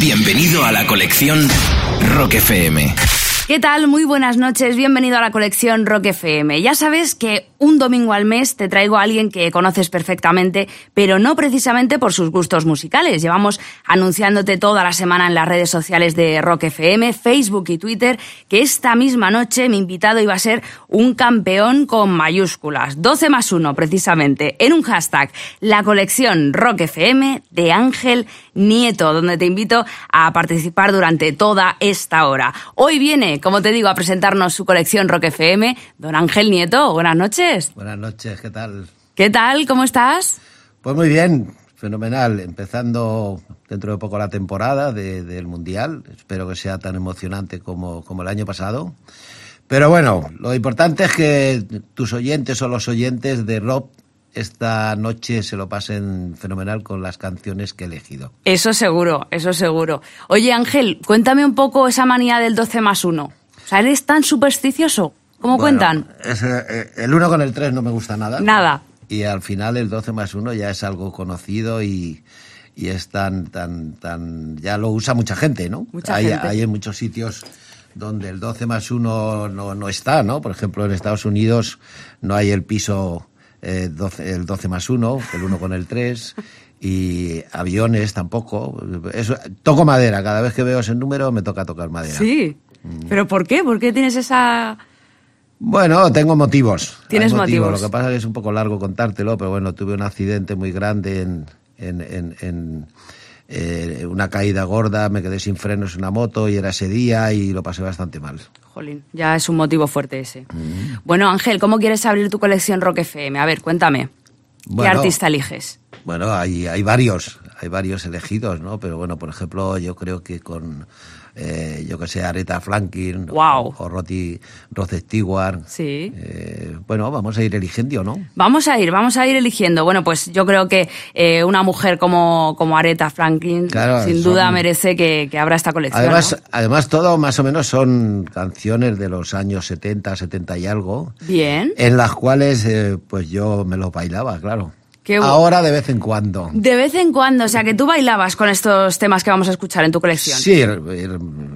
Bienvenido a la colección Rock FM. ¿Qué tal? Muy buenas noches, bienvenido a la colección Rock FM. Ya sabes que un domingo al mes te traigo a alguien que conoces perfectamente, pero no precisamente por sus gustos musicales. Llevamos anunciándote toda la semana en las redes sociales de Rock FM, Facebook y Twitter, que esta misma noche mi invitado iba a ser un campeón con mayúsculas, 12 más 1 precisamente, en un hashtag, la colección Rock FM de Ángel Nieto, donde te invito a participar durante toda esta hora. Hoy viene como te digo, a presentarnos su colección Rock FM. Don Ángel Nieto, buenas noches. Buenas noches, ¿qué tal? ¿Qué tal? ¿Cómo estás? Pues muy bien, fenomenal. Empezando dentro de poco la temporada del Mundial. Espero que sea tan emocionante como, como el año pasado. Pero bueno, lo importante es que tus oyentes o los oyentes de rock esta noche se lo pasen fenomenal con las canciones que he elegido. Eso seguro, eso seguro. Oye Ángel, cuéntame un poco esa manía del 12 más 1. O sea, ¿eres tan supersticioso? ¿Cómo cuentan? Eh, el 1 con el 3 no me gusta nada. Nada. Y al final el 12 más 1 ya es algo conocido y, y es tan, tan, tan... ya lo usa mucha gente, ¿no? Mucha hay, gente. hay en muchos sitios donde el 12 más 1 no, no está, ¿no? Por ejemplo, en Estados Unidos no hay el piso eh, 12, el 12 más 1, el 1 con el 3, y aviones tampoco. Eso, toco madera, cada vez que veo ese número me toca tocar madera. Sí. ¿Pero por qué? ¿Por qué tienes esa...? Bueno, tengo motivos. Tienes motivos. Lo que pasa es que es un poco largo contártelo, pero bueno, tuve un accidente muy grande en, en, en, en eh, una caída gorda, me quedé sin frenos en una moto y era ese día y lo pasé bastante mal. Jolín, ya es un motivo fuerte ese. Bueno, Ángel, ¿cómo quieres abrir tu colección Rock FM? A ver, cuéntame. ¿Qué artista eliges? Bueno, hay, hay varios, hay varios elegidos, ¿no? Pero bueno, por ejemplo, yo creo que con, eh, yo que sé, Aretha Franklin o, o Roti, Rod Stewart. Sí. eh, bueno, vamos a ir eligiendo, ¿no? Vamos a ir, vamos a ir eligiendo. Bueno, pues yo creo que eh, una mujer como, como Aretha Franklin Claro, sin son- duda merece que, que abra esta colección. Además, ¿no? además, todo más o menos son canciones de los años 70, 70 y algo, Bien. en las cuales pues yo me lo bailaba, claro. Qué Ahora de vez en cuando. De vez en cuando, o sea, que tú bailabas con estos temas que vamos a escuchar en tu colección. Sí,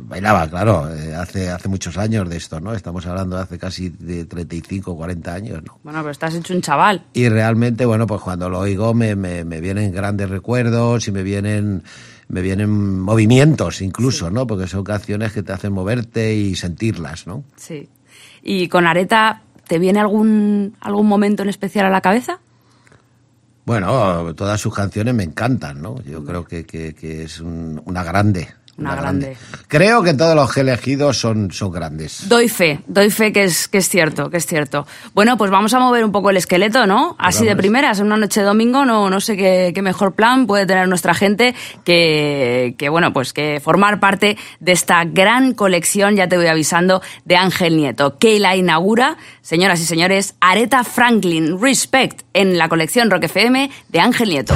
bailaba, claro, eh, hace, hace muchos años de esto, ¿no? Estamos hablando de hace casi de 35, 40 años, ¿no? Bueno, pero estás hecho un chaval. Y realmente, bueno, pues cuando lo oigo me, me, me vienen grandes recuerdos y me vienen, me vienen movimientos incluso, ¿no? Porque son canciones que te hacen moverte y sentirlas, ¿no? Sí. Y con Aretha, ¿te viene algún, algún momento en especial a la cabeza? Bueno, todas sus canciones me encantan, ¿no? Yo creo que, que, que es un- una grande. Una grande. Creo que todos los que he elegido son, son grandes. Doy fe, doy fe que es, que es cierto, que es cierto. Bueno, pues vamos a mover un poco el esqueleto, ¿no? Así de primeras, en una noche de domingo, no, no sé qué, qué mejor plan puede tener nuestra gente que, que, bueno, pues que formar parte de esta gran colección, ya te voy avisando, de Ángel Nieto, que la inaugura, señoras y señores, Aretha Franklin, Respect, en la colección Rock FM de Ángel Nieto.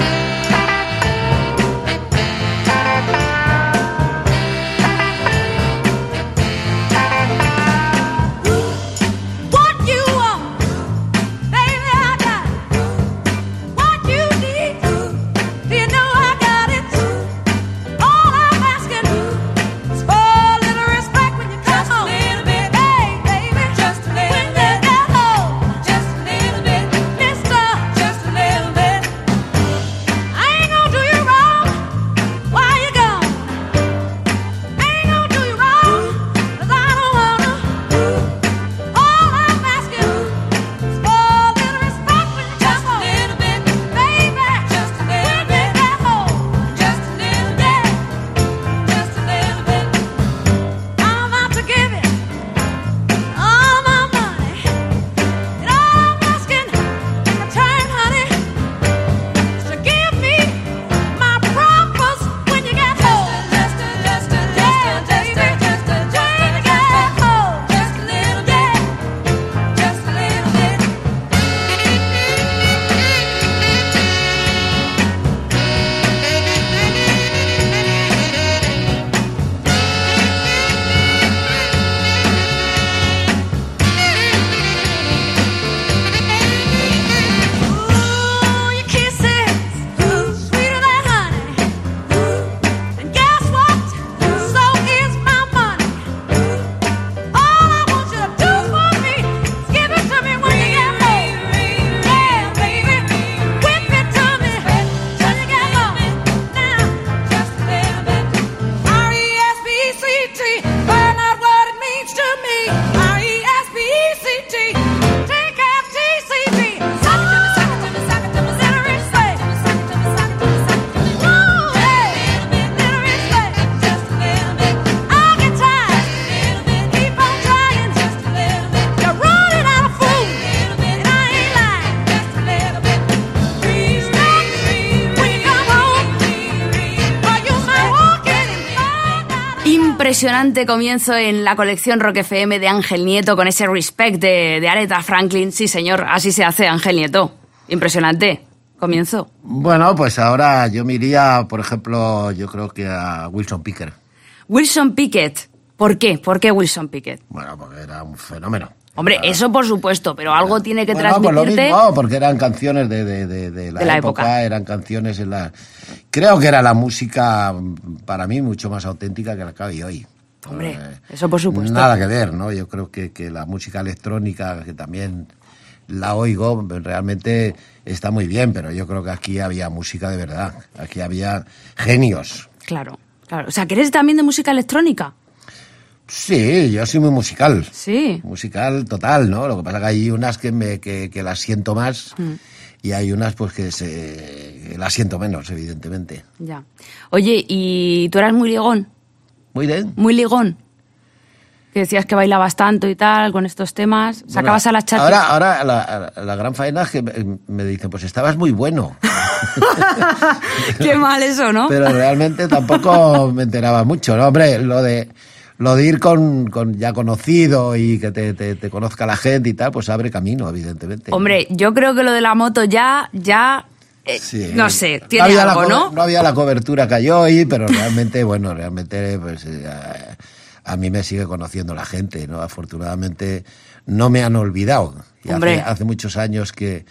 Impresionante comienzo en la colección Rock FM de Ángel Nieto con ese respect de, de Aretha Franklin. Sí, señor, así se hace Ángel Nieto. Impresionante. Comienzo. Bueno, pues ahora yo me iría, por ejemplo, yo creo que a Wilson Picker. Wilson Pickett. ¿Por qué? ¿Por qué Wilson Pickett? Bueno, porque era un fenómeno. Hombre, eso por supuesto, pero algo tiene que Bueno, pues lo transmitirte. mismo, porque eran canciones de, de- de- de la, De la época, época. eran canciones en la... Creo que era la música, para mí, mucho más auténtica que la que hay hoy. Hombre, Eh, eso por supuesto. Nada que ver, ¿no? Yo creo que, que la música electrónica, que también la oigo, realmente está muy bien, pero yo creo que aquí había música de verdad. Aquí había genios. Claro, claro. O sea, que eres también de música electrónica. Sí, yo soy muy musical. Sí. Musical total, ¿no? Lo que pasa que hay unas que, me, que, que las siento más Mm. y hay unas pues que, se, las siento menos, evidentemente. Ya. Oye, ¿y tú eras muy ligón? Muy bien. Muy ligón. Que decías que bailabas tanto y tal con estos temas. Sacabas a las chatas. Ahora, ahora la, la gran faena es que me, me dicen, pues estabas muy bueno. Qué mal eso, ¿no? Pero realmente tampoco me enteraba mucho, ¿no? Hombre, lo de lo de ir con, con ya conocido y que te, te- te conozca la gente y tal, pues abre camino, evidentemente. Hombre, yo creo que lo de la moto ya, ya, eh, Sí. no sé, tiene algo, ¿no? No había la cobertura que hay hoy, pero realmente, bueno, realmente, pues eh, a, a mí me sigue conociendo la gente, ¿no? Afortunadamente no me han olvidado. Hace muchos años que,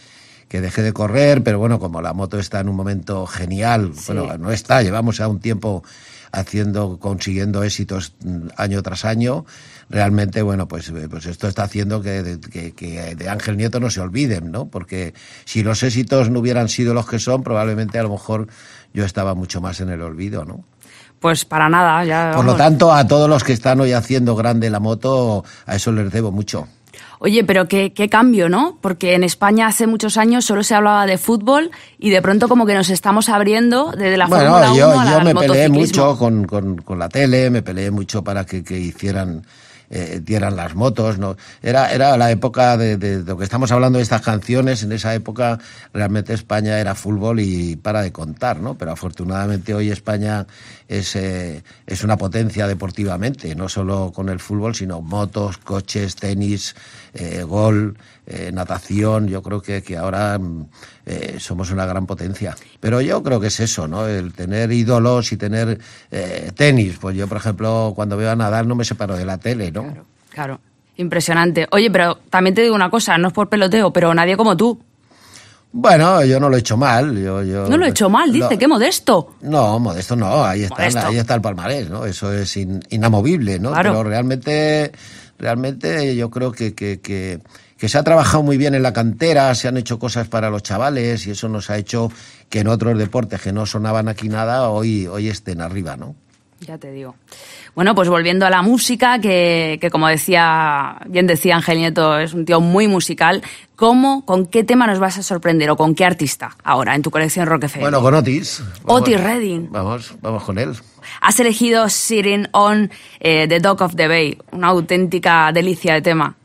que dejé de correr, pero bueno, como la moto está en un momento genial, Sí. bueno, no está, llevamos ya un tiempo haciendo, consiguiendo éxitos mm, año tras año. Realmente, bueno, pues, eh, pues esto está haciendo que, de- que, que de Ángel Nieto no se olviden, ¿no? Porque si los éxitos no hubieran sido los que son, probablemente a lo mejor yo estaba mucho más en el olvido, ¿no? Pues para nada, ya. Por lo tanto, a todos los que están hoy haciendo grande la moto, a eso les debo mucho. Oye, pero qué, qué cambio, ¿no? Porque en España hace muchos años solo se hablaba de fútbol y de pronto como que nos estamos abriendo desde la Fórmula 1 Bueno, yo, al yo me peleé mucho con, con, con la tele, me peleé mucho para que, que hicieran, eh, dieran las motos, ¿no? Era, era la época de, de lo que estamos hablando de estas canciones, en esa época realmente España era fútbol y para de contar, ¿no? Pero afortunadamente hoy España es, eh, es una potencia deportivamente, no solo con el fútbol, sino motos, coches, tenis, eh, gol, eh, natación, yo creo que, que ahora mm, eh, somos una gran potencia. Pero yo creo que es eso, ¿no? El tener ídolos y tener eh, tenis. Pues yo, por ejemplo, cuando veo a Nadal no me separo de la tele, ¿no? Claro, claro. Impresionante. Oye, pero también te digo una cosa, no es por peloteo, pero nadie como tú. Bueno, yo no lo he hecho mal. Yo, yo, No lo he hecho mal, dice, qué modesto. No, modesto no, ahí está, Modesto. ahí está el palmarés, ¿no? Eso es in- inamovible, ¿no? Claro. Pero realmente, realmente yo creo que, que, que, se ha trabajado muy bien en la cantera, se han hecho cosas para los chavales y eso nos ha hecho que en otros deportes que no sonaban aquí nada, hoy, hoy estén arriba, ¿no? Ya te digo. Bueno, pues volviendo a la música, que, que como decía, bien decía Ángel Nieto, es un tío muy musical. ¿Cómo, con qué tema nos vas a sorprender o con qué artista ahora en tu colección Rock FM? Bueno, con Otis. Otis Redding. Vamos, vamos con él. Has elegido Sitting on eh, The Dock of the Bay, una auténtica delicia de tema.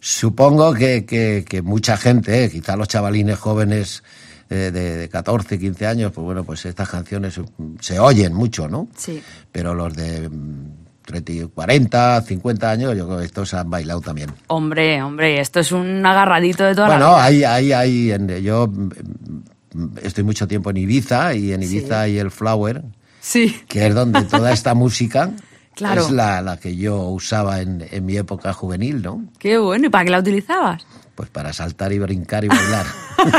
Supongo que, que, que mucha gente, eh, quizá los chavalines jóvenes eh, de, de 14, 15 años, pues bueno, pues estas canciones se oyen mucho, ¿no? Sí. Pero los de mm, 30, y 40, 50 años, yo creo que estos han bailado también. Hombre, hombre, esto es un agarradito de toda la Bueno, vida. hay, hay, hay, en- yo mm, mm, estoy mucho tiempo en Ibiza y en Ibiza hay el Flower, Sí. que es donde toda esta música Claro. es la, la que yo usaba en, en mi época juvenil, ¿no? Qué bueno. ¿Y para qué la utilizabas? Pues para saltar y brincar y bailar.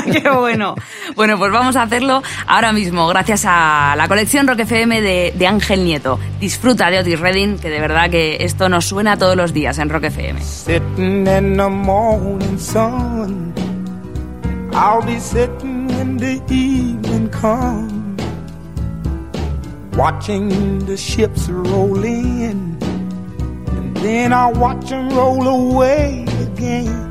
Qué bueno. Bueno, pues vamos a hacerlo ahora mismo, gracias a la colección Rock FM de, de Ángel Nieto. Disfruta de Otis Redding, que de verdad que esto nos suena todos los días en Rock FM. Sitting in the morning sun. I'll be sitting when the evening comes. Watching the ships roll in. And then I'll watch them roll away again.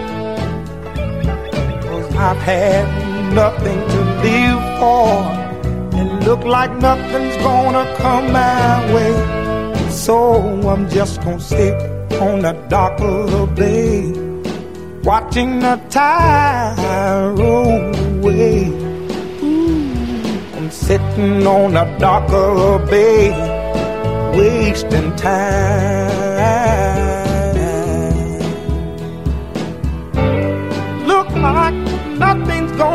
I've had nothing to live for. And look like nothing's gonna come my way. So I'm just gonna sit on the dock of the bay. Watching the tide roll away. Ooh, I'm sitting on the dock of the bay wasting time.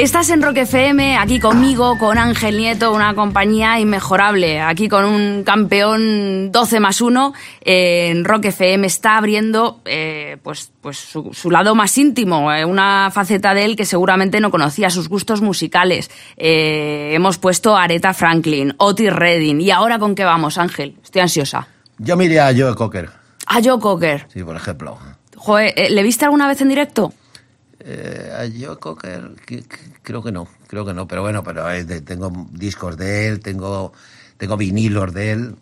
Estás en Rock FM, aquí conmigo, con Ángel Nieto, una compañía inmejorable. Aquí con un campeón 12 más 1. eh, en Rock FM está abriendo eh, pues, pues su, su lado más íntimo, eh, una faceta de él que seguramente no conocía, sus gustos musicales. Hemos puesto a Aretha Franklin, Otis Redding. ¿Y ahora con qué vamos, Ángel? Estoy ansiosa. Yo me iría a Joe Cocker, A Joe Cocker. sí, por ejemplo. Joder, ¿le viste alguna vez en directo? Eh, a Joe Cocker, que- que- creo que no, creo que no, pero bueno, pero tengo discos de él, tengo, tengo vinilos de él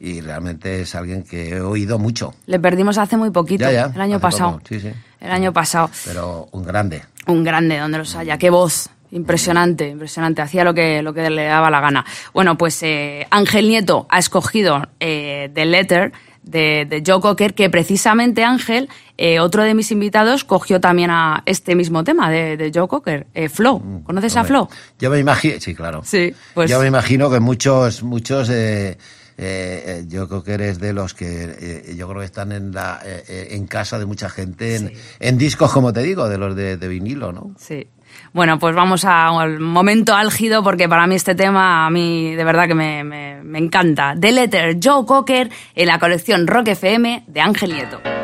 y realmente es alguien que he oído mucho, Le perdimos hace muy poquito, Ya, ya, el año pasado. poco, sí, sí. El año pasado. pero un grande. Un grande, donde los haya. Qué voz. Impresionante, impresionante. Hacía lo que, lo que le daba la gana. Bueno, pues eh, Ángel Nieto ha escogido eh, The Letter de, de Joe Cocker, que precisamente Ángel, eh, otro de mis invitados, cogió también a este mismo tema de, de Joe Cocker, eh, Flow. ¿Conoces a Mm, Flow? Yo me imagino, sí, claro. Sí, pues- Yo me imagino que muchos, muchos, eh, eh, eh, yo creo que eres de los que eh, yo creo que están en la, eh, eh, en casa de mucha gente, en, Sí. en discos como te digo, de los de, de vinilo, ¿no? Sí. Bueno, pues vamos al momento álgido porque para mí este tema a mí de verdad que me encanta. The Letter, Joe Cocker en la colección Rock FM de Ángel Nieto.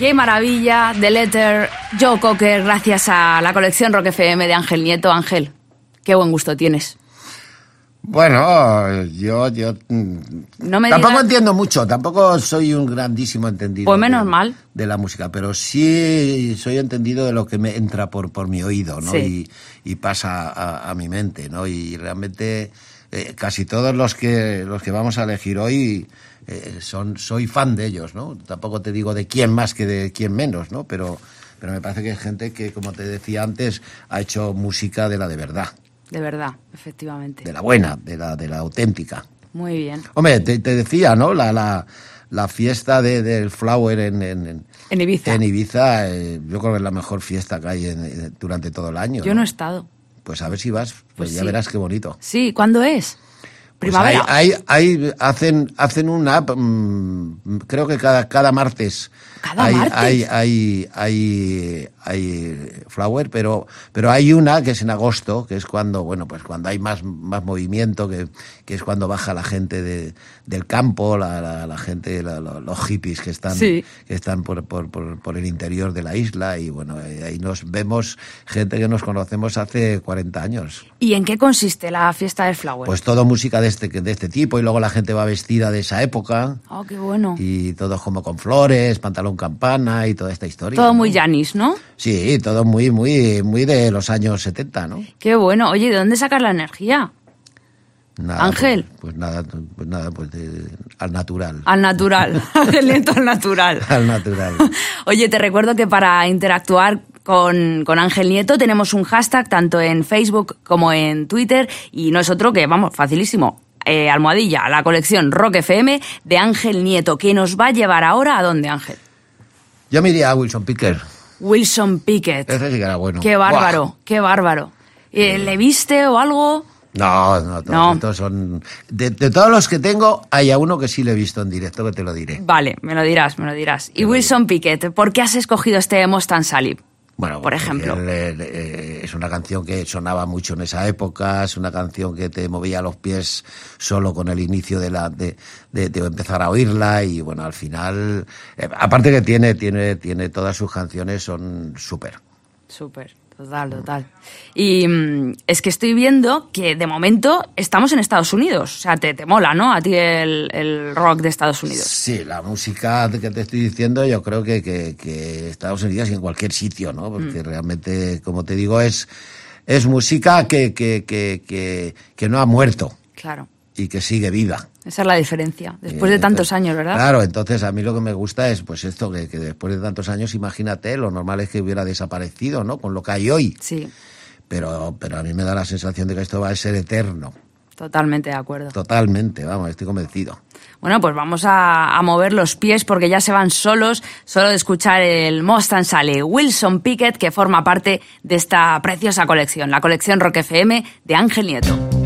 Qué maravilla, The Letter, Joe Cocker, gracias a la colección Rock FM de Ángel Nieto. Ángel, qué buen gusto tienes. Bueno, yo, yo mm, No me tampoco digas- entiendo mucho, tampoco soy un grandísimo entendido. Pues menos de- mal. De la música, pero sí soy entendido de lo que me entra por, por mi oído, ¿no? Sí. Y, y pasa a, a mi mente, ¿no? Y realmente eh, casi todos los que, los que vamos a elegir hoy eh, son, soy fan de ellos, ¿no? Tampoco te digo de quién más que de quién menos, ¿no? Pero, pero me parece que es gente que, como te decía antes, ha hecho música de la de verdad, De verdad, efectivamente. de la buena, de la, de la auténtica. Muy bien. Hombre, te, te decía, ¿no? La, la, la fiesta de, del Flower en, en, Ibiza. en Ibiza, eh, yo creo que es la mejor fiesta que hay en- durante todo el año. Yo no he estado. Pues a ver si vas, pues, Pues ya sí. verás qué bonito. Sí, ¿cuándo es? Pues Primavera. hay, hay, hay- hacen, hacen una app, mm, creo que cada, cada martes. ¿Cada hay, martes? Hay, hay, hay, hay Flower, pero, pero hay una que es en agosto, que es cuando, bueno, pues cuando hay más, más movimiento, que, que es cuando baja la gente de, del campo, la, la, la gente, la- los hippies que están, Sí. que están por, por, por, por el interior de la isla y bueno, eh, ahí nos vemos gente que nos conocemos hace 40 años. ¿Y en qué consiste la fiesta del Flower? Pues todo música de este, de este tipo y luego la gente va vestida de esa época Oh, qué bueno. y todos como con flores, campana y toda esta historia. Todo ¿no? muy Janis, ¿no? Sí, todo muy, muy, muy de los años 70, ¿no? Qué bueno. Oye, ¿de dónde sacas la energía? Nada, Ángel. Pues, pues nada, pues nada, pues de- al natural. Al natural. Nieto al natural. Al natural. Oye, te recuerdo que para interactuar con, con Ángel Nieto tenemos un hashtag tanto en Facebook como en Twitter y no es otro que, vamos, facilísimo. eh, almohadilla, la colección Rock FM de Ángel Nieto, que nos va a llevar ahora a dónde, Ángel? Yo me iría a Wilson Picker. Wilson Pickett. Ese sí que era bueno. Qué bárbaro, Buah. qué bárbaro. Eh, ¿Le viste o algo? No, no, todos No. son... De, de todos los que tengo, hay a uno que sí le he visto en directo, que te lo diré. Vale, me lo dirás, me lo dirás. Y Wilson Pickett, ¿por qué has escogido este Mustang Salib? Bueno, por porque ejemplo. eh, eh, es una canción que sonaba mucho en esa época, es una canción que te movía los pies solo con el inicio de la de, de- de empezar a oírla y bueno, al final, eh, aparte que tiene tiene tiene todas sus canciones son súper. Súper, total, total. Y mm, es que estoy viendo que de momento estamos en Estados Unidos. O sea, te, te mola, ¿no? A ti el, el rock de Estados Unidos. Sí, la música que te estoy diciendo, yo creo que, que, que Estados Unidos y en cualquier sitio, ¿no? Mm. Porque realmente, como te digo, es, es música que, que, que, que, que no ha muerto Claro, y que sigue viva. Esa es la diferencia. Después Eh, de tantos entonces, años, ¿verdad? Claro, entonces a mí lo que me gusta es pues esto, que, que después de tantos años, imagínate, lo normal es que hubiera desaparecido, ¿no? Con lo que hay hoy. Sí, Pero, pero a mí me da la sensación de que esto va a ser eterno. totalmente de acuerdo. Totalmente, vamos, estoy convencido. Bueno, pues vamos a, a mover los pies porque ya se van solos, solo de escuchar el Mustang sale Wilson Pickett, que forma parte de esta preciosa colección, la colección Rock FM de Ángel Nieto.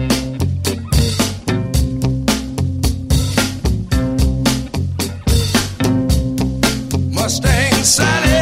Mustang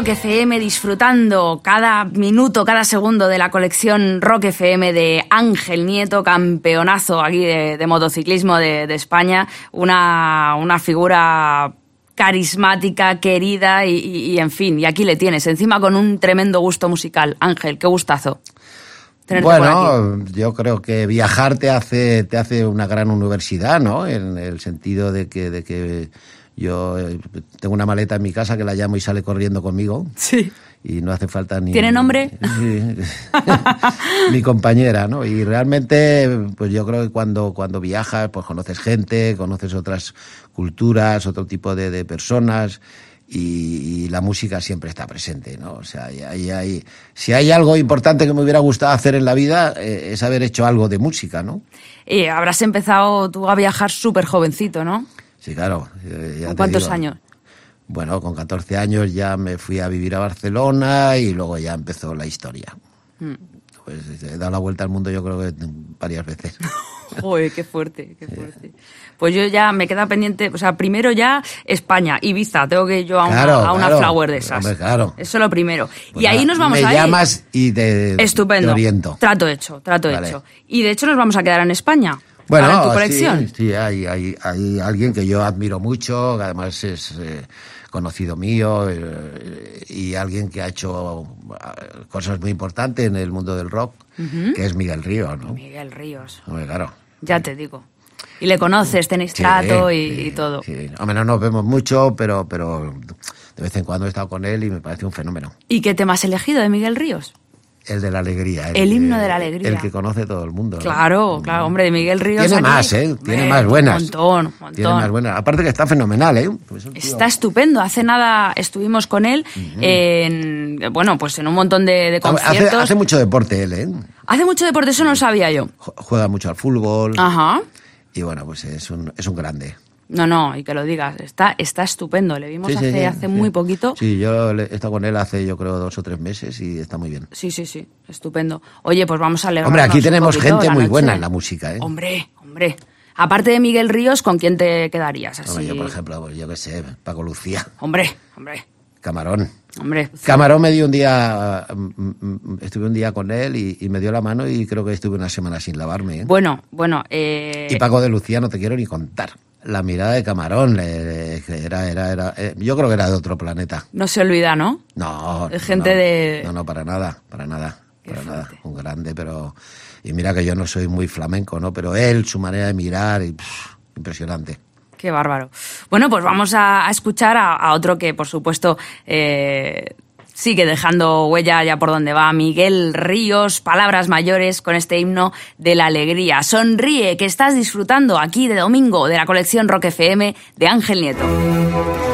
Rock FM disfrutando cada minuto, cada segundo de la colección Rock FM de Ángel Nieto, campeonazo aquí de, de motociclismo de, de España, una, una figura carismática, querida y, y- y, en fin, y aquí le tienes, encima con un tremendo gusto musical. Ángel, qué gustazo. Bueno, yo creo que viajar te hace, te hace una gran universidad, ¿no? En el sentido de que, de que yo eh, tengo una maleta en mi casa que la llamo y sale corriendo conmigo. Sí. Y no hace falta ni... ¿Tiene nombre? Mi compañera, ¿no? Y realmente, pues yo creo que cuando, cuando viajas, pues conoces gente, conoces otras culturas, otro tipo de, de personas. Y, y la música siempre está presente, ¿no? O sea, hay- hay- si hay algo importante que me hubiera gustado hacer en la vida, eh, es haber hecho algo de música, ¿no? Y habrás empezado tú a viajar súper jovencito, ¿no? Sí, claro. eh, ya ¿Con cuántos digo. años? Bueno, con 14 años ya me fui a vivir a Barcelona y luego ya empezó la historia. Mm. Pues he dado la vuelta al mundo yo creo que varias veces. Joder, qué fuerte, qué fuerte. Pues yo ya me queda pendiente, o sea, primero ya España, Ibiza, tengo que ir yo a una, Claro, a una claro. flower de esas. Hombre, claro. Eso lo primero. Pues y ahí nos vamos me a ir. llamas y te, Estupendo. te oriento. Trato hecho, trato Vale. hecho. Y de hecho nos vamos a quedar en España. Bueno, para tu sí, colección. Sí, hay, hay, hay alguien que yo admiro mucho, que además es eh, conocido mío eh, y alguien que ha hecho eh, cosas muy importantes en el mundo del rock, que es Miguel Río, ¿no? Miguel Ríos, Hombre, claro. ya te digo. Y le conoces, tenéis Sí, trato y, sí, y todo. Sí. Hombre, no nos vemos mucho, pero, pero de vez en cuando he estado con él y me parece un fenómeno. ¿Y qué tema has elegido de Miguel Ríos? El de la alegría. El himno que- de la alegría. El que conoce todo el mundo. ¿no? Claro, claro, hombre, de Miguel Ríos. Tiene más, ¿eh? Tiene más buenas. Un montón, un montón. Tiene más buenas. Aparte que está fenomenal, ¿eh? Pues tío- Está estupendo. Hace nada estuvimos con él en, bueno, pues en un montón de, de conciertos. hace mucho deporte él, ¿eh? Hace mucho deporte, eso no lo sabía yo. Ju- Juega mucho al fútbol. Ajá. Y bueno, pues es un, es un grande. No, no, y que lo digas. Está, está estupendo. Le vimos Sí, hace, sí, hace sí. muy poquito. Sí, yo he estado con él hace, yo creo, dos o tres meses y está muy bien. Sí, sí, sí, estupendo. Oye, pues vamos a alegrarnos Hombre, aquí tenemos gente muy noche. buena en la música, ¿eh? Hombre, hombre. Aparte de Miguel Ríos, ¿con quién te quedarías? Así? Hombre, yo, por ejemplo, pues yo qué sé, Paco Lucía, Hombre, hombre, Camarón. hombre. Camarón me dio un día, mm, mm, estuve un día con él y, y me dio la mano y creo que estuve una semana sin lavarme. ¿eh? Bueno, bueno, eh, Y Paco de Lucía no te quiero ni contar. La mirada de Camarón era, era, era, eh, yo creo que era de otro planeta. no se olvida, ¿no? No, Es gente no, de- No, no, para nada, para nada. Qué para nada, un grande, pero... Y mira que yo no soy muy flamenco, ¿no? Pero él, su manera de mirar, y, pff, impresionante. Qué bárbaro. Bueno, pues vamos a, a escuchar a, a otro que, por supuesto, eh, sigue dejando huella ya por donde va, Miguel Ríos, Palabras Mayores, con este himno de la alegría. Sonríe, que estás disfrutando aquí de domingo de la colección Rock FM de Ángel Nieto.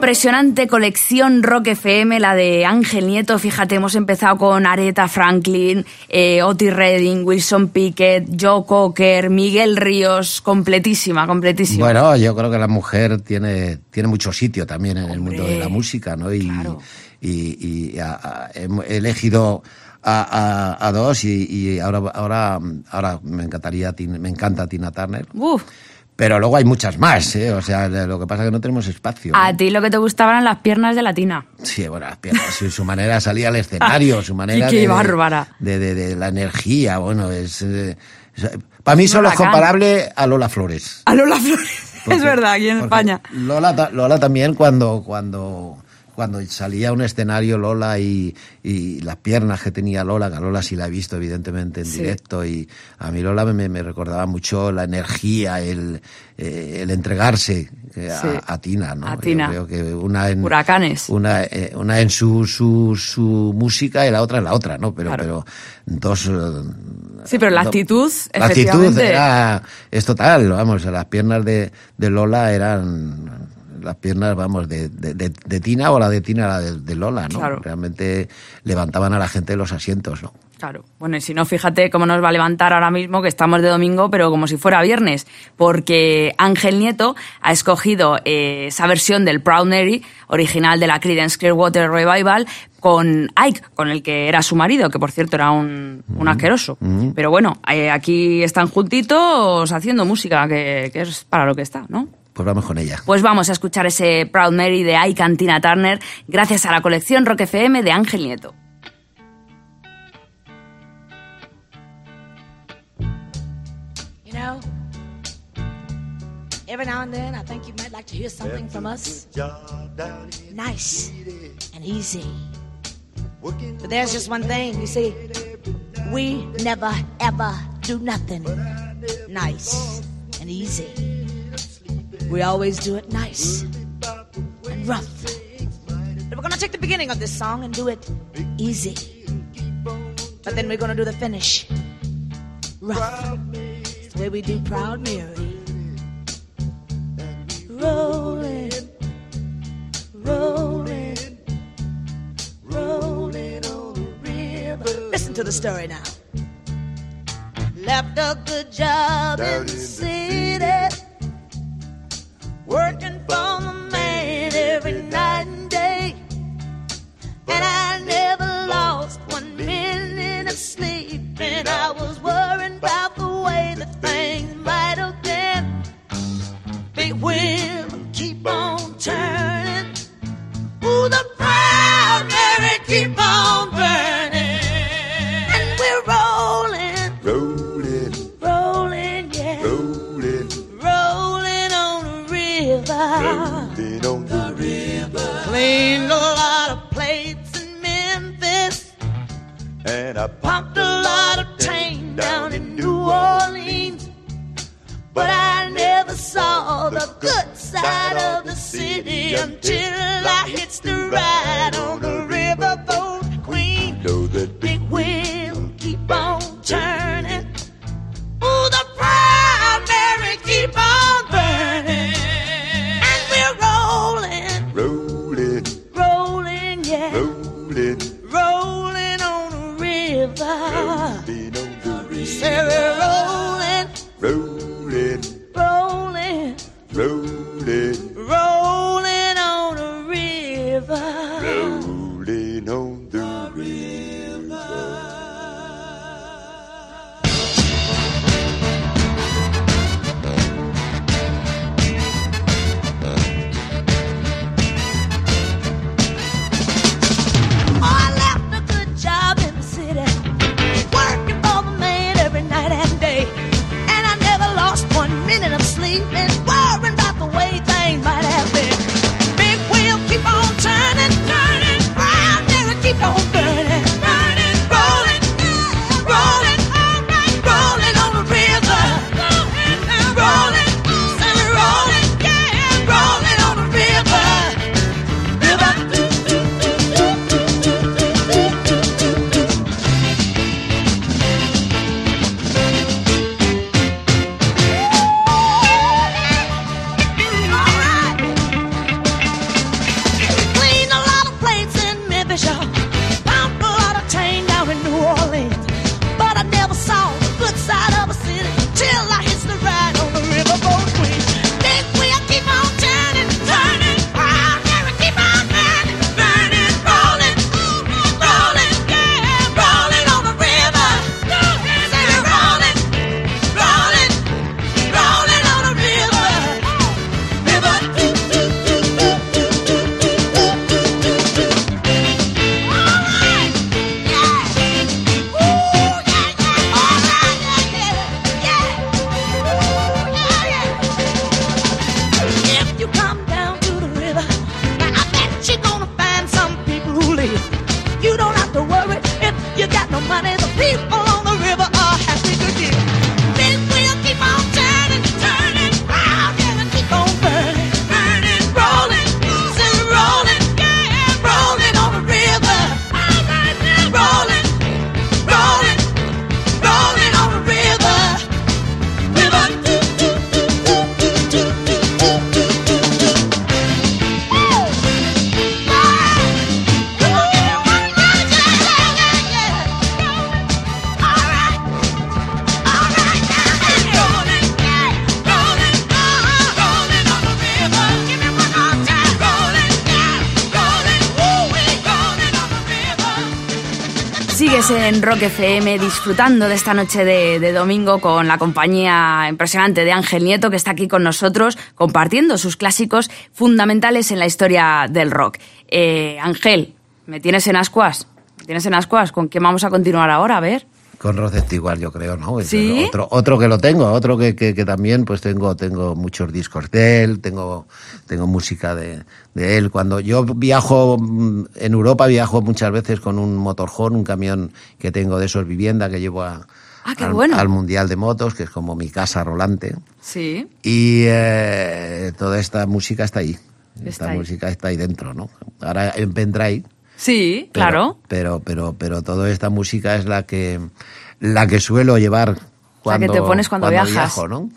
Impresionante colección Rock FM, la de Ángel Nieto. Fíjate, hemos empezado con Aretha Franklin, eh, Otis Redding, Wilson Pickett, Joe Cocker, Miguel Ríos. Completísima, completísima. Bueno, yo creo que la mujer tiene, tiene mucho sitio también en el mundo de la música, ¿no? Y, claro. y, y a- a- he elegido a, a- a dos y, y ahora, ahora, ahora me encantaría, me encanta Tina Turner. Uf, Pero luego hay muchas más, ¿eh? O sea, lo que pasa es que no tenemos espacio. a ti lo que te gustaban eran las piernas de Latina. Sí, bueno, las piernas, su, su manera de salir al escenario, su manera Qué de, bárbara. De, de- de la energía, bueno, es... eh, es- para mí solo es comparable a Lola Flores. A Lola Flores. Porque- es verdad, aquí en España. Lola, Lola también cuando, cuando, cuando salía a un escenario Lola y, y las piernas que tenía Lola, que a Lola sí la he visto evidentemente en Sí. directo y a mí Lola me, me recordaba mucho la energía, el, eh, el entregarse eh, a, Sí. a Tina, ¿no? A Yo Tina. creo que una en, Huracanes. una, eh, una en su, su, su música y la otra en la otra, ¿no? Pero, Claro. pero dos... Sí, pero la no- actitud, la actitud era, es total, vamos, las piernas de, de Lola eran las piernas, vamos, de, de, de- de Tina o la de Tina la de, Lola, ¿no? Claro. Realmente levantaban a la gente de los asientos, ¿no? Claro. Bueno, y si no, fíjate cómo nos va a levantar ahora mismo, que estamos de domingo, pero como si fuera viernes, porque Ángel Nieto ha escogido eh, esa versión del Proud Mary, original de la Creedence Clearwater Revival, con Ike, con el que era su marido, que por cierto era un, un asqueroso. Pero bueno, eh, aquí están juntitos haciendo música, que, que es para lo que está, ¿no? Pues vamos con ella. Pues vamos a escuchar ese Proud Mary de Ike and Tina Turner, gracias a la colección Rock FM de Ángel Nieto. You know, every now and then I think you might like to hear something from us nice and easy. But there's just one thing, you see, we never ever do nothing nice and easy. We always do it nice and rough. But we're gonna take the beginning of this song and do it easy. But then we're gonna do the finish rough. It's the way we do Proud Mary. Rolling, rolling, rolling on the river. Listen to the story now. Left a good job in the city, working for the man every night and day. And I never lost one minute of sleep. And I was worrying about the way that things might have been. Big wheel keep on turning. Ooh, the proud Mary keep on saw the good side of the city until I hitched the ride Rock FM disfrutando de esta noche de, domingo con la compañía impresionante de Ángel Nieto que está aquí con nosotros compartiendo sus clásicos fundamentales en la historia del rock. Eh, Ángel, ¿me tienes en ascuas? ¿Me tienes en ascuas? ¿Con qué vamos a continuar ahora? A ver. Con Rod Stewart, yo creo, ¿no? Es ¿Sí? Otro, otro que lo tengo, otro que, que, que también, pues tengo, tengo muchos discos de él, tengo, tengo música de, de él. Cuando yo viajo mm, en Europa, viajo muchas veces con un motorhome, un camión que tengo de esos vivienda que llevo a, Ah, al, bueno. al Mundial de Motos, que es como mi casa rolante. Sí. Y eh, toda esta música está ahí. Está esta ahí. música está ahí dentro, ¿no? Ahora en pendrive. Sí, pero- claro. Pero, pero, pero toda esta música es la que, la que suelo llevar cuando, que te pones cuando viajas. viajo, ¿no?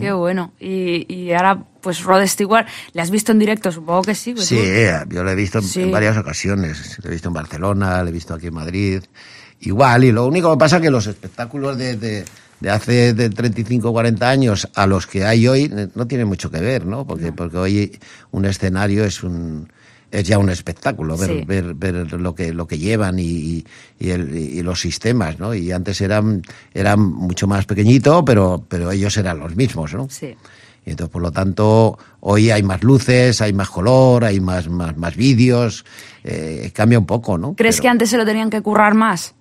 Qué bueno. Y, y ahora, pues Rod Stewart, ¿le has visto en directo? Supongo que sí. pues Sí, tú. yo lo he visto en, Sí. en varias ocasiones. Lo he visto en Barcelona, lo he visto aquí en Madrid. Igual, y lo único que pasa es que los espectáculos de, de, de hace de 35 o 40 años a los que hay hoy eh, no tienen mucho que ver, ¿no? Porque, porque hoy un escenario es un es ya un espectáculo ver, Sí. ver, ver lo que lo que llevan y, y, el- y los sistemas, ¿no? Y antes eran eran mucho más pequeñito, pero pero ellos eran los mismos, ¿no? Sí. Y entonces, por lo tanto, hoy hay más luces, hay más color, hay más, más, más vídeos, eh, cambia un poco, ¿no? ¿Crees Pero- que antes se lo tenían que currar más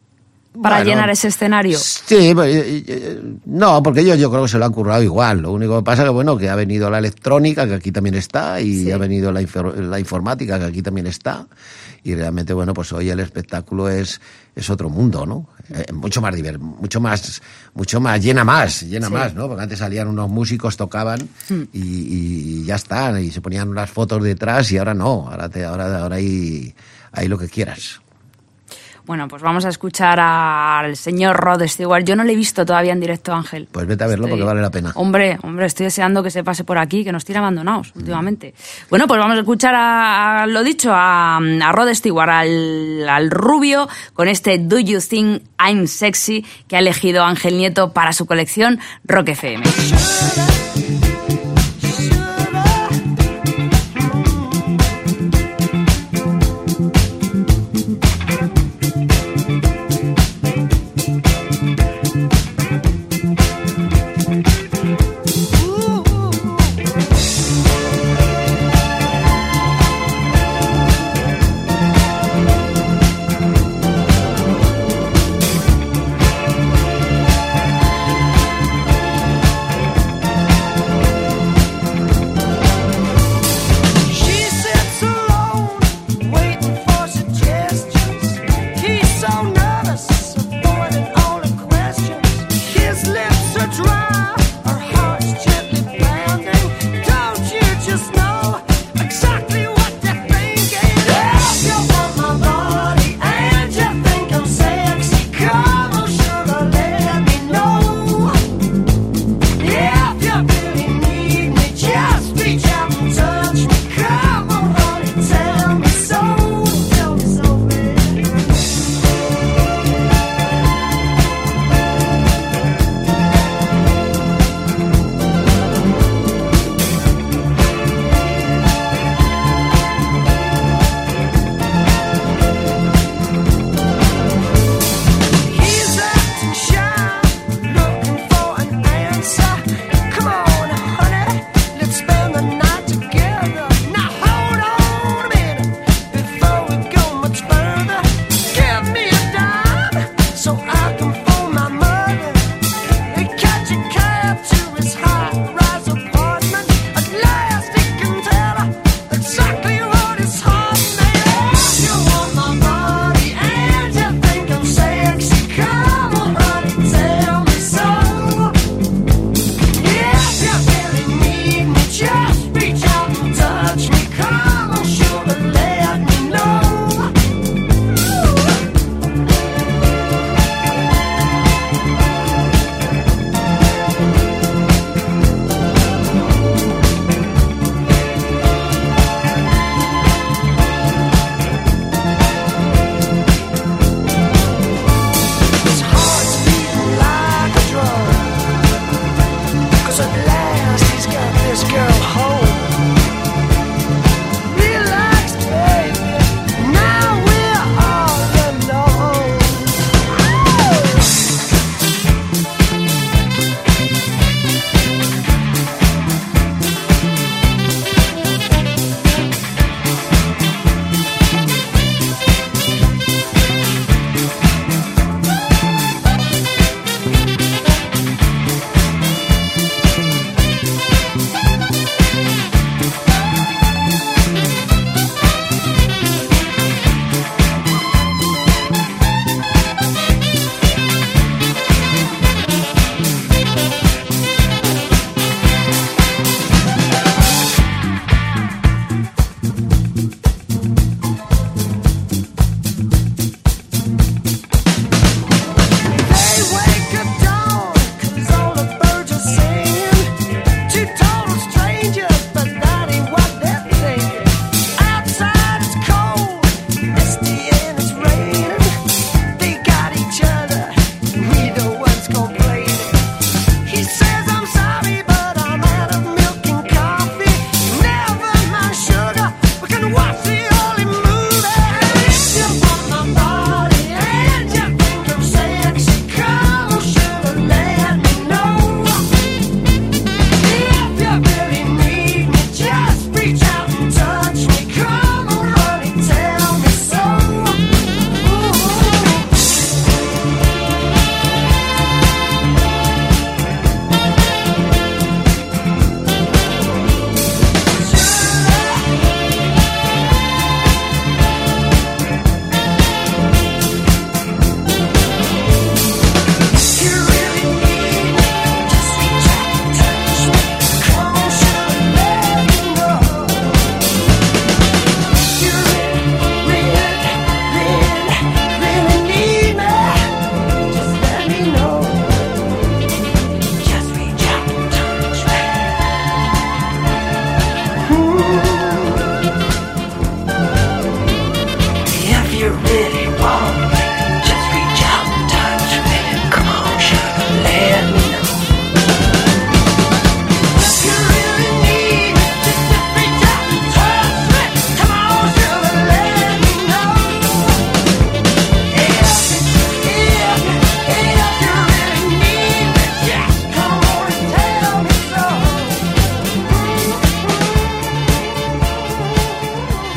para Bueno, llenar ese escenario? Sí, pues, no, porque ellos yo creo que se lo han currado igual. Lo único que pasa que, bueno, que ha venido la electrónica, que aquí también está, y Sí. ha venido la, la informática, que aquí también está. Y realmente, bueno, pues hoy el espectáculo es, es otro mundo, ¿no? Eh, mucho más diver- mucho más, mucho más, llena más, llena Sí. más, ¿no? Porque antes salían unos músicos, tocaban Hmm. y, y ya está, y se ponían unas fotos detrás y ahora no, ahora, te, ahora, ahora hay, hay lo que quieras. Bueno, pues vamos a escuchar al señor Rod Stewart. Yo no le he visto todavía en directo, Ángel. Pues vete a verlo porque vale la pena. Hombre, hombre, estoy deseando que se pase por aquí, que nos tiene abandonados últimamente. Bueno, pues vamos a escuchar a, a lo dicho, a, a Rod Stewart, al, al rubio, con este Do You Think I'm Sexy que ha elegido Ángel Nieto para su colección Rock FM.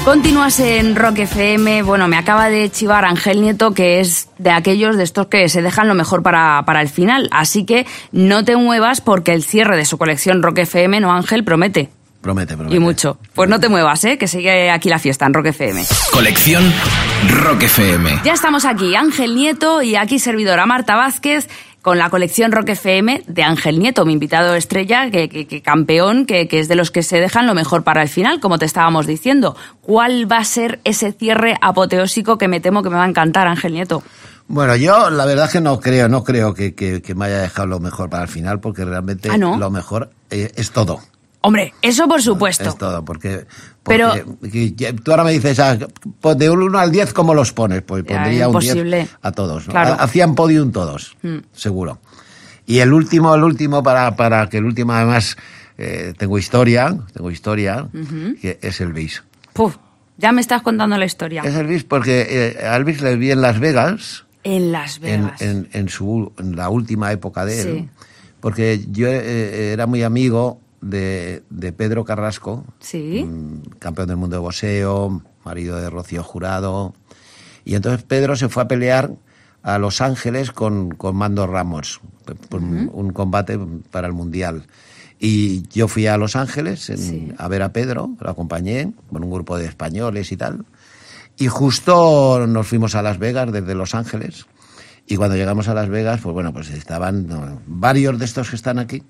Continúas en Rock FM. Bueno, me acaba de chivar Ángel Nieto, que es de aquellos de estos que se dejan lo mejor para, para el final. Así que no te muevas porque el cierre de su colección Rock FM, no Ángel, promete. Promete, promete. Y mucho. Pues no te muevas, ¿eh? Que sigue aquí la fiesta en Rock FM. Colección Rock FM. Ya estamos aquí, Ángel Nieto y aquí servidora Marta Vázquez con la colección Rock FM de Ángel Nieto, mi invitado estrella, que, que- que campeón, que, que es de los que se dejan lo mejor para el final, como te estábamos diciendo. ¿Cuál va a ser ese cierre apoteósico que me temo que me va a encantar, Ángel Nieto? Bueno, yo la verdad es que no creo, no creo que, que- que me haya dejado lo mejor para el final, porque realmente Ah, ¿no? lo mejor eh, es todo. Hombre, eso por supuesto. Es todo, porque, Pero- porque que- que tú ahora me dices, ah, pues de un 1 al 10, ¿cómo los pones? Pues pondría un imposible. 10 a todos. ¿no? Claro. Ha- Hacían podium todos, Mm. seguro. Y el último, el último, para, para que el último además, eh, tengo historia, tengo historia, que es Elvis. Puf, ya me estás contando la historia. Es Elvis porque eh, a Elvis le vi en Las Vegas, En Las en, Vegas. en, en su, en la última época de él, Sí. porque yo eh, era muy amigo de, de Pedro Carrasco, Sí. mm, campeón del mundo de boxeo, marido de Rocío Jurado, y entonces Pedro se fue a pelear a Los Ángeles con, con Mando Ramos, por un- un combate para el Mundial. Y yo fui a Los Ángeles en- Sí. a ver a Pedro, lo acompañé con un grupo de españoles y tal. Y justo nos fuimos a Las Vegas desde Los Ángeles. Y cuando llegamos a Las Vegas, pues bueno, pues estaban varios de estos que están aquí,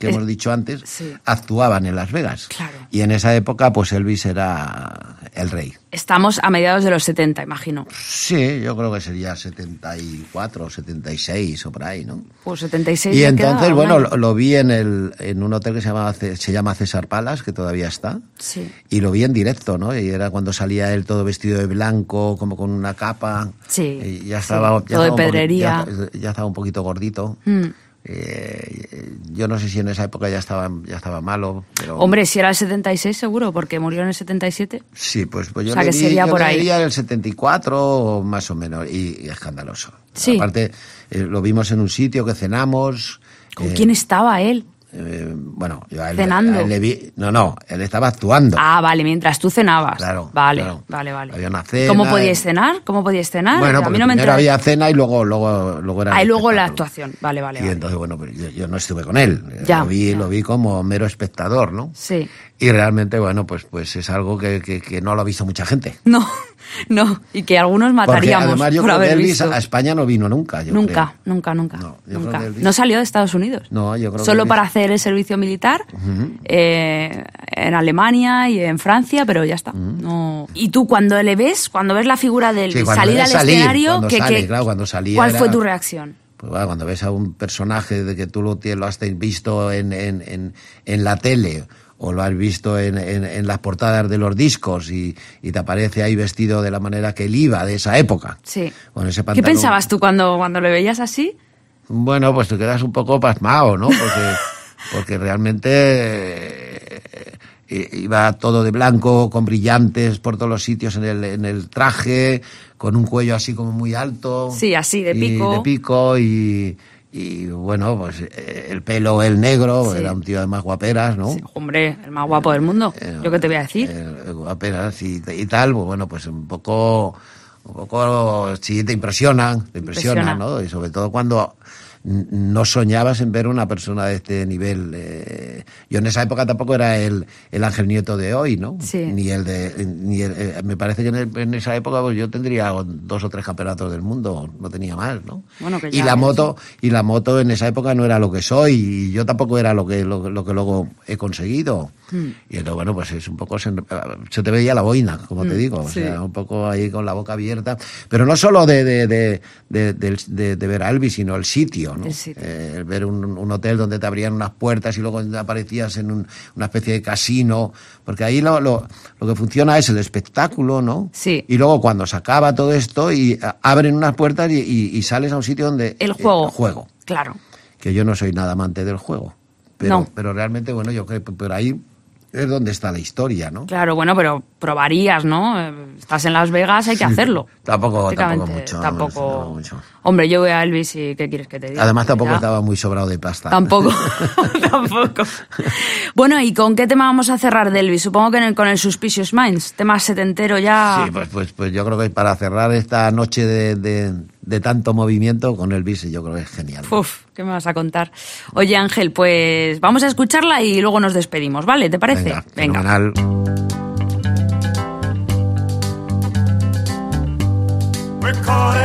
que Eh, hemos dicho antes, sí. actuaban en Las Vegas. Claro. Y en esa época, pues Elvis era el rey. Estamos a mediados de los 70, imagino. Sí, yo creo que sería 74, 76 o por ahí, ¿no? Pues 76 Y queda entonces, bueno, lo, lo vi en, el, en un hotel que se llama, se llama César Palas, que todavía está. Sí. Y lo vi en directo, ¿no? Y era cuando salía él todo vestido de blanco, como con una capa. Sí, Y ya sí, estaba. ya todo de estaba un poqui- pedrería. ya, ya estaba un poquito gordito. Mm. Eh, yo no sé si en esa época ya estaba, ya estaba malo, pero... Hombre, si era el 76 seguro, porque murió en el 77. Sí, pues, pues yo O sea, le que vi, sería yo por le ahí. el 74 o más o menos, y, y escandaloso. Sí. Aparte, eh, lo vimos en un sitio que cenamos. ¿Con eh, quién estaba él? Eh, bueno, yo a él, Cenando. a él le vi... No, no, él estaba actuando. Ah, vale, mientras tú cenabas. Claro, Vale, claro. vale, vale. Había una cena, ¿Cómo podíais eh. cenar? ¿Cómo podíais cenar? Bueno, a mí porque no me primero había cena y luego, luego, luego era... Ah, y luego la actuación. Vale, vale, Y vale. entonces, bueno, pues yo, yo no estuve con él. Ya, lo, vi, ya. lo vi como mero espectador, ¿no? Sí. Y realmente, bueno, pues, pues es algo que, que, que no lo ha visto mucha gente. No, no. Y que algunos Porque mataríamos además yo por creo que Elvis visto. a España no vino nunca. yo Nunca, creo. nunca, nunca. No, nunca. No salió de Estados Unidos. No, yo creo Solo para hacer el servicio militar eh, en Alemania y en Francia, pero ya está. no. Y tú cuando le ves, cuando ves la figura de Elvis Sí, salir al salir, escenario, que, sale, que- claro, cuando salía ¿cuál era- fue tu reacción? Pues bueno, cuando ves a un personaje de que tú lo, lo has visto en, en, en, en la tele o lo has visto en, en, en las portadas de los discos y, y te aparece ahí vestido de la manera que él iba de esa época. Sí. Con ese ¿Qué pensabas tú cuando, cuando le veías así? Bueno, pues te quedas un poco pasmado, ¿no? Porque, porque realmente eh, iba todo de blanco, con brillantes por todos los sitios en el, en el traje, con un cuello así como muy alto. Sí, así, de y pico. de pico y, y bueno, pues eh, el pelo, el negro, Sí. era un tío de más guaperas, ¿no? Sí, hombre, el más guapo del mundo. Eh, ¿Yo qué te voy a decir? eh, guaperas y, y tal, pues bueno, pues un poco, un poco, sí, te impresiona, te impresiona, Impresiona. ¿no? Y sobre todo cuando no soñabas en ver una persona de este nivel. eh, yo en esa época tampoco era el, el Ángel Nieto de hoy, ¿no? Sí. Ni el de, ni el- eh, me parece que en, el- en esa época pues, yo tendría dos o tres campeonatos del mundo, no tenía más, ¿no? Bueno, que y ya la es. moto, y la moto en esa época no era lo que soy, y yo tampoco era lo que, lo, lo que luego he conseguido. Y entonces, bueno, pues es un poco, se, se te veía la boina, como te digo, o Mm, sí. sea, un poco ahí con la boca abierta, pero no solo de, de, de, ver a Elvis, sino el sitio, ¿no? El sitio. Eh, ver un, un hotel donde te abrían unas puertas y luego aparecías en un- una especie de casino, porque ahí lo, lo, lo que funciona es el espectáculo, ¿no? Sí. Y luego cuando se acaba todo esto y abren unas puertas y, y- y sales a un sitio donde... El juego. El juego Claro. que yo no soy nada amante del juego. Pero, No. pero realmente, bueno, yo creo que por ahí es donde está la historia, ¿no? Claro, bueno, pero probarías, ¿no? Eh, Estás en Las Vegas, hay que hacerlo. Tampoco, tampoco mucho. Tampoco. tampoco mucho. Hombre, yo voy a Elvis y ¿qué quieres que te diga? Además, tampoco Ya. estaba muy sobrado de pasta. Tampoco, tampoco. Bueno, ¿y con qué tema vamos a cerrar, Delvis? Supongo que en el- con el Suspicious Minds, tema setentero ya. Sí, pues, pues, pues yo creo que para cerrar esta noche de, de- de tanto movimiento con el bis, yo creo que es genial. Uf, ¿qué me vas a contar? Oye, Ángel, pues vamos a escucharla y luego nos despedimos, ¿vale? ¿Te parece? Venga. for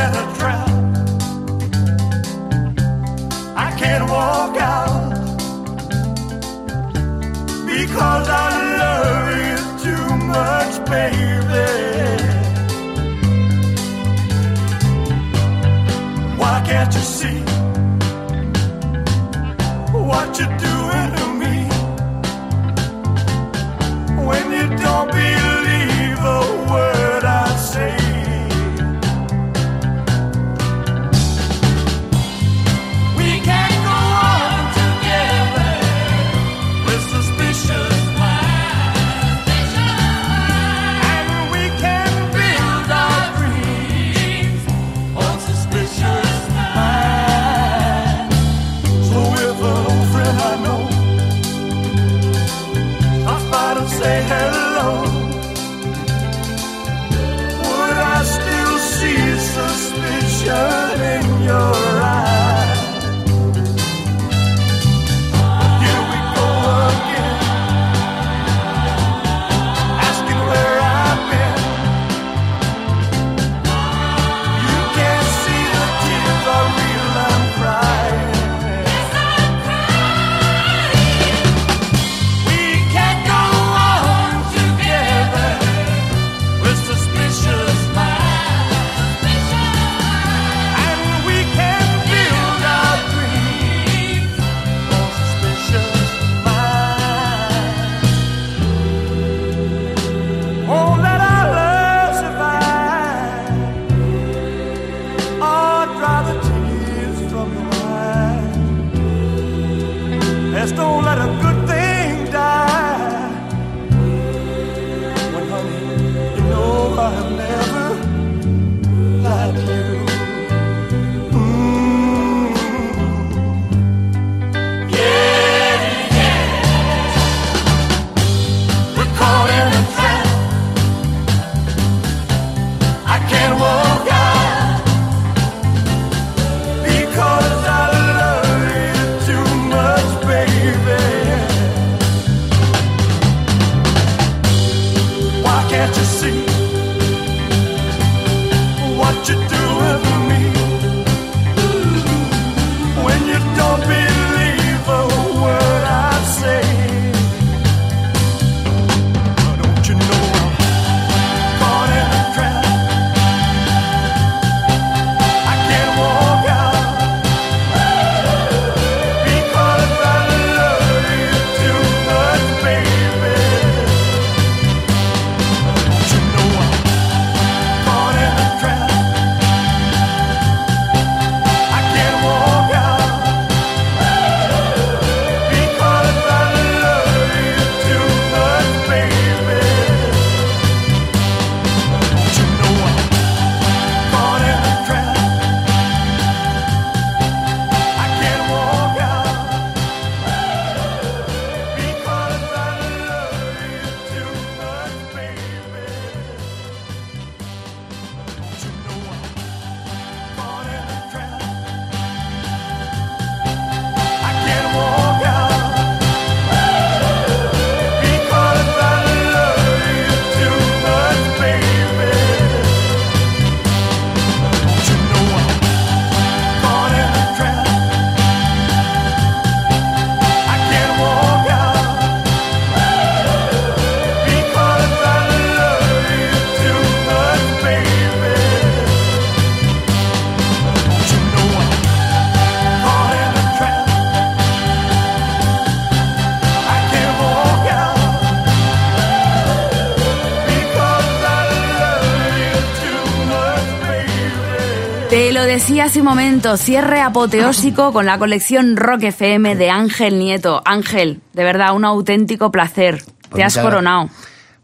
decía hace un momento, cierre apoteósico con la colección Rock FM de Ángel Nieto. Ángel, de verdad, un auténtico placer. Pues Te has muchas coronado.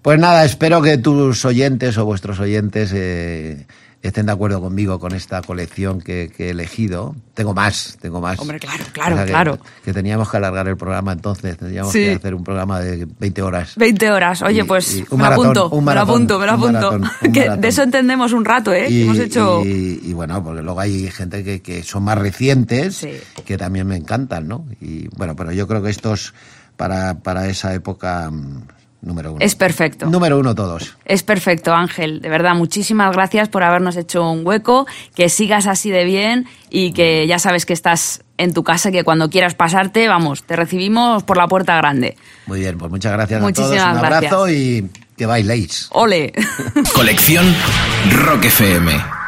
Pues nada, espero que tus oyentes o vuestros oyentes eh, estén de acuerdo conmigo con esta colección que, que he elegido. Tengo más, tengo más. Hombre, claro, claro, O sea que- claro. Que teníamos que alargar el programa entonces, teníamos Sí. que hacer un programa de 20 horas. 20 horas. Oye, Y- pues y un me maratón, apunto, un me lo maratón, apunto, me lo un apunto. maratón, que maratón. de eso entendemos un rato, ¿eh? Y, Hemos hecho... y- bueno, porque luego hay gente que, que son más recientes Sí. que también me encantan, ¿no? Y bueno, pero yo creo que estos para, para esa época mm, número uno. Es perfecto. Número uno todos. Es perfecto, Ángel. De verdad, muchísimas gracias por habernos hecho un hueco, que sigas así de bien y que ya sabes que estás en tu casa, que cuando quieras pasarte, vamos, te recibimos por la puerta grande. Muy bien, pues muchas gracias a todos. Muchísimas Un abrazo gracias. y que bailéis. ¡Ole! Colección Rock FM.